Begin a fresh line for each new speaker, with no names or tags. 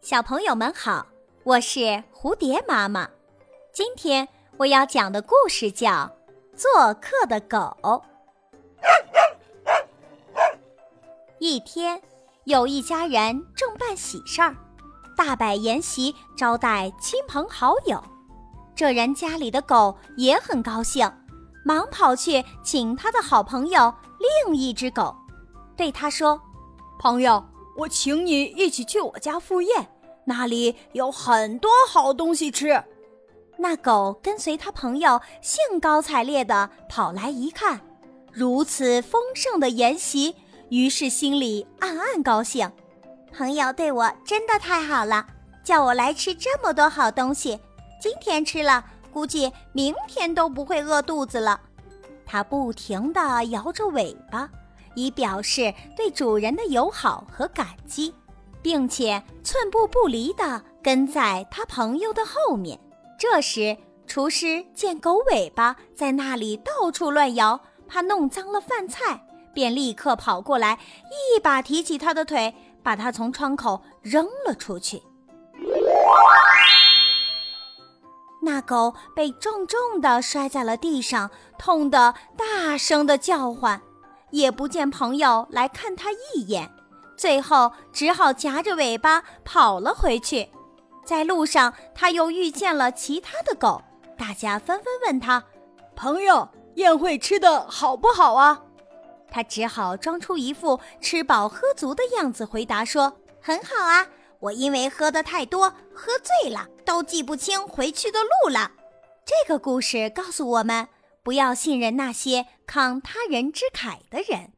小朋友们好，我是蝴蝶妈妈。今天我要讲的故事叫《做客的狗》。一天，有一家人正办喜事儿，大摆筵席招待亲朋好友。这人家里的狗也很高兴，忙跑去请他的好朋友另一只狗，对他说：“
朋友。”我请你一起去我家赴宴，那里有很多好东西吃。
那狗跟随他朋友，兴高采烈地跑来一看，如此丰盛的筵席，于是心里暗暗高兴。朋友对我真的太好了，叫我来吃这么多好东西。今天吃了，估计明天都不会饿肚子了。它不停地摇着尾巴。以表示对主人的友好和感激，并且寸步不离地跟在他朋友的后面。这时，厨师见狗尾巴在那里到处乱摇，怕弄脏了饭菜，便立刻跑过来，一把提起他的腿，把他从窗口扔了出去。那狗被重重地摔在了地上，痛得大声地叫唤。也不见朋友来看他一眼，最后只好夹着尾巴跑了回去。在路上，他又遇见了其他的狗，大家纷纷问他：“
朋友，宴会吃的好不好啊？”
他只好装出一副吃饱喝足的样子，回答说：“很好啊，我因为喝的太多，喝醉了，都记不清回去的路了。”这个故事告诉我们。不要信任那些慷他人之慨的人。